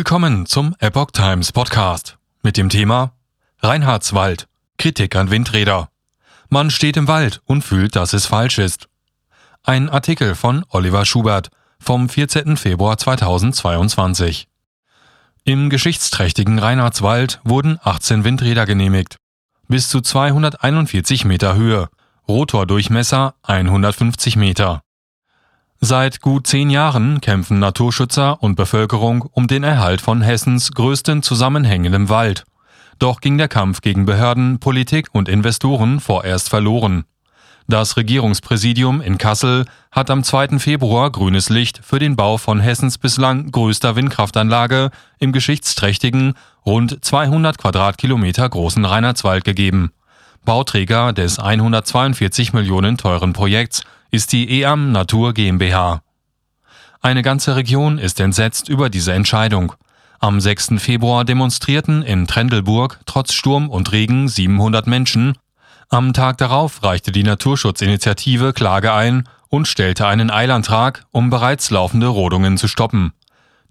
Willkommen zum Epoch Times Podcast mit dem Thema Reinhardswald. Kritik an Windräder. Man steht im Wald und fühlt, dass es falsch ist. Ein Artikel von Oliver Schubert vom 14. Februar 2022. Im geschichtsträchtigen Reinhardswald wurden 18 Windräder genehmigt. Bis zu 241 Meter Höhe. Rotordurchmesser 150 Meter. Seit gut zehn Jahren kämpfen Naturschützer und Bevölkerung um den Erhalt von Hessens größten zusammenhängendem Wald. Doch ging der Kampf gegen Behörden, Politik und Investoren vorerst verloren. Das Regierungspräsidium in Kassel hat am 2. Februar grünes Licht für den Bau von Hessens bislang größter Windkraftanlage im geschichtsträchtigen, rund 200 Quadratkilometer großen Reinhardswald gegeben. Bauträger des 142 Millionen teuren Projekts ist die EAM Natur GmbH. Eine ganze Region ist entsetzt über diese Entscheidung. Am 6. Februar demonstrierten in Trendelburg trotz Sturm und Regen 700 Menschen. Am Tag darauf reichte die Naturschutzinitiative Klage ein und stellte einen Eilantrag, um bereits laufende Rodungen zu stoppen.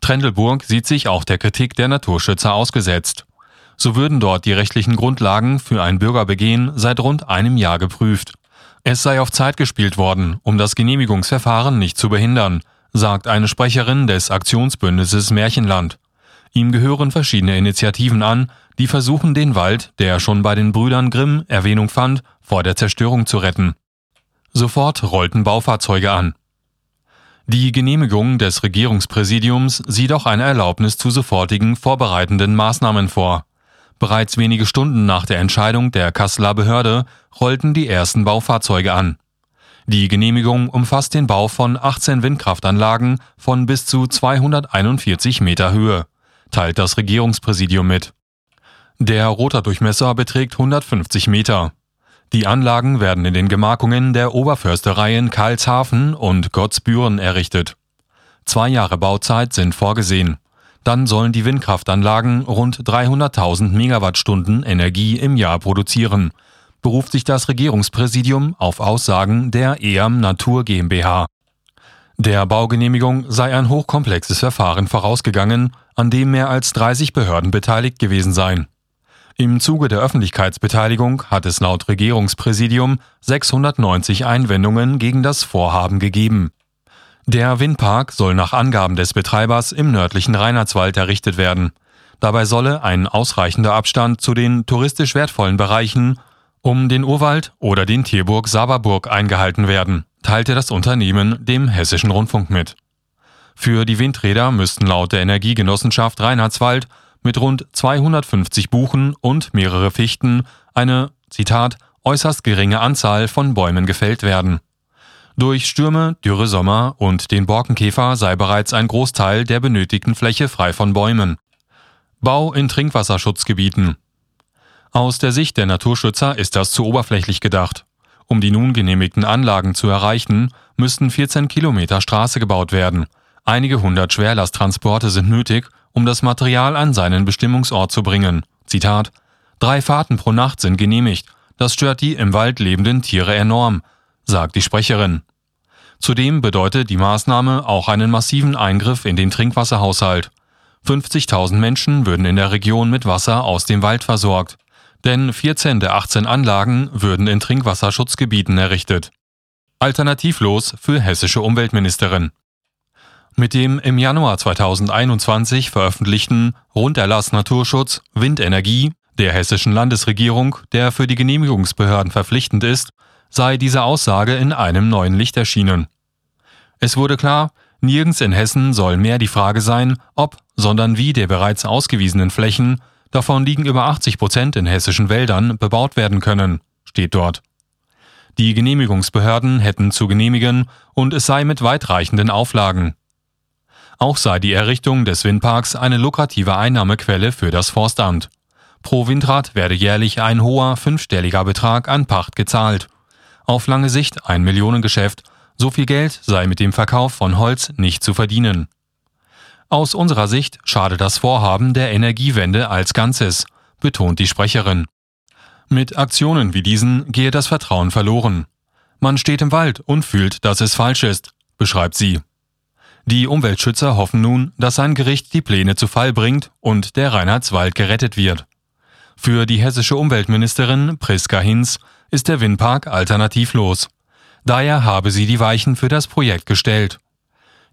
Trendelburg sieht sich auch der Kritik der Naturschützer ausgesetzt. So würden dort die rechtlichen Grundlagen für ein Bürgerbegehen seit rund einem Jahr geprüft. Es sei auf Zeit gespielt worden, um das Genehmigungsverfahren nicht zu behindern, sagt eine Sprecherin des Aktionsbündnisses Märchenland. Ihm gehören verschiedene Initiativen an, die versuchen, den Wald, der schon bei den Brüdern Grimm Erwähnung fand, vor der Zerstörung zu retten. Sofort rollten Baufahrzeuge an. Die Genehmigung des Regierungspräsidiums sieht auch eine Erlaubnis zu sofortigen vorbereitenden Maßnahmen vor. Bereits wenige Stunden nach der Entscheidung der Kasseler Behörde rollten die ersten Baufahrzeuge an. Die Genehmigung umfasst den Bau von 18 Windkraftanlagen von bis zu 241 Meter Höhe, teilt das Regierungspräsidium mit. Der Rotordurchmesser beträgt 150 Meter. Die Anlagen werden in den Gemarkungen der Oberförstereien Karlshafen und Gottsbüren errichtet. Zwei Jahre Bauzeit sind vorgesehen. Dann sollen die Windkraftanlagen rund 300.000 Megawattstunden Energie im Jahr produzieren, beruft sich das Regierungspräsidium auf Aussagen der EAM Natur GmbH. Der Baugenehmigung sei ein hochkomplexes Verfahren vorausgegangen, an dem mehr als 30 Behörden beteiligt gewesen seien. Im Zuge der Öffentlichkeitsbeteiligung hat es laut Regierungspräsidium 690 Einwendungen gegen das Vorhaben gegeben. Der Windpark soll nach Angaben des Betreibers im nördlichen Reinhardswald errichtet werden. Dabei solle ein ausreichender Abstand zu den touristisch wertvollen Bereichen um den Urwald oder den Tierburg Saberburg eingehalten werden, teilte das Unternehmen dem Hessischen Rundfunk mit. Für die Windräder müssten laut der Energiegenossenschaft Reinhardswald mit rund 250 Buchen und mehrere Fichten eine, Zitat, äußerst geringe Anzahl von Bäumen gefällt werden. Durch Stürme, dürre Sommer und den Borkenkäfer sei bereits ein Großteil der benötigten Fläche frei von Bäumen. Bau in Trinkwasserschutzgebieten. Aus der Sicht der Naturschützer ist das zu oberflächlich gedacht. Um die nun genehmigten Anlagen zu erreichen, müssten 14 Kilometer Straße gebaut werden. Einige hundert Schwerlasttransporte sind nötig, um das Material an seinen Bestimmungsort zu bringen. Zitat Drei Fahrten pro Nacht sind genehmigt. Das stört die im Wald lebenden Tiere enorm, sagt die Sprecherin. Zudem bedeutet die Maßnahme auch einen massiven Eingriff in den Trinkwasserhaushalt. 50.000 Menschen würden in der Region mit Wasser aus dem Wald versorgt, denn 14 der 18 Anlagen würden in Trinkwasserschutzgebieten errichtet. Alternativlos für hessische Umweltministerin. Mit dem im Januar 2021 veröffentlichten Runderlass Naturschutz Windenergie der hessischen Landesregierung, der für die Genehmigungsbehörden verpflichtend ist, sei diese Aussage in einem neuen Licht erschienen. Es wurde klar, nirgends in Hessen soll mehr die Frage sein, ob, sondern wie der bereits ausgewiesenen Flächen, davon liegen über 80 Prozent in hessischen Wäldern, bebaut werden können, steht dort. Die Genehmigungsbehörden hätten zu genehmigen und es sei mit weitreichenden Auflagen. Auch sei die Errichtung des Windparks eine lukrative Einnahmequelle für das Forstamt. Pro Windrad werde jährlich ein hoher fünfstelliger Betrag an Pacht gezahlt auf lange Sicht ein Millionengeschäft, so viel Geld sei mit dem Verkauf von Holz nicht zu verdienen. Aus unserer Sicht schade das Vorhaben der Energiewende als Ganzes, betont die Sprecherin. Mit Aktionen wie diesen gehe das Vertrauen verloren. Man steht im Wald und fühlt, dass es falsch ist, beschreibt sie. Die Umweltschützer hoffen nun, dass sein Gericht die Pläne zu Fall bringt und der Reinhardswald gerettet wird. Für die hessische Umweltministerin Priska Hinz ist der Windpark alternativlos. Daher habe sie die Weichen für das Projekt gestellt.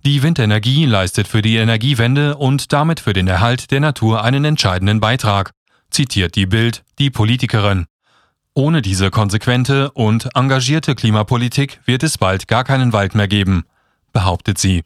Die Windenergie leistet für die Energiewende und damit für den Erhalt der Natur einen entscheidenden Beitrag, zitiert die Bild die Politikerin. Ohne diese konsequente und engagierte Klimapolitik wird es bald gar keinen Wald mehr geben, behauptet sie.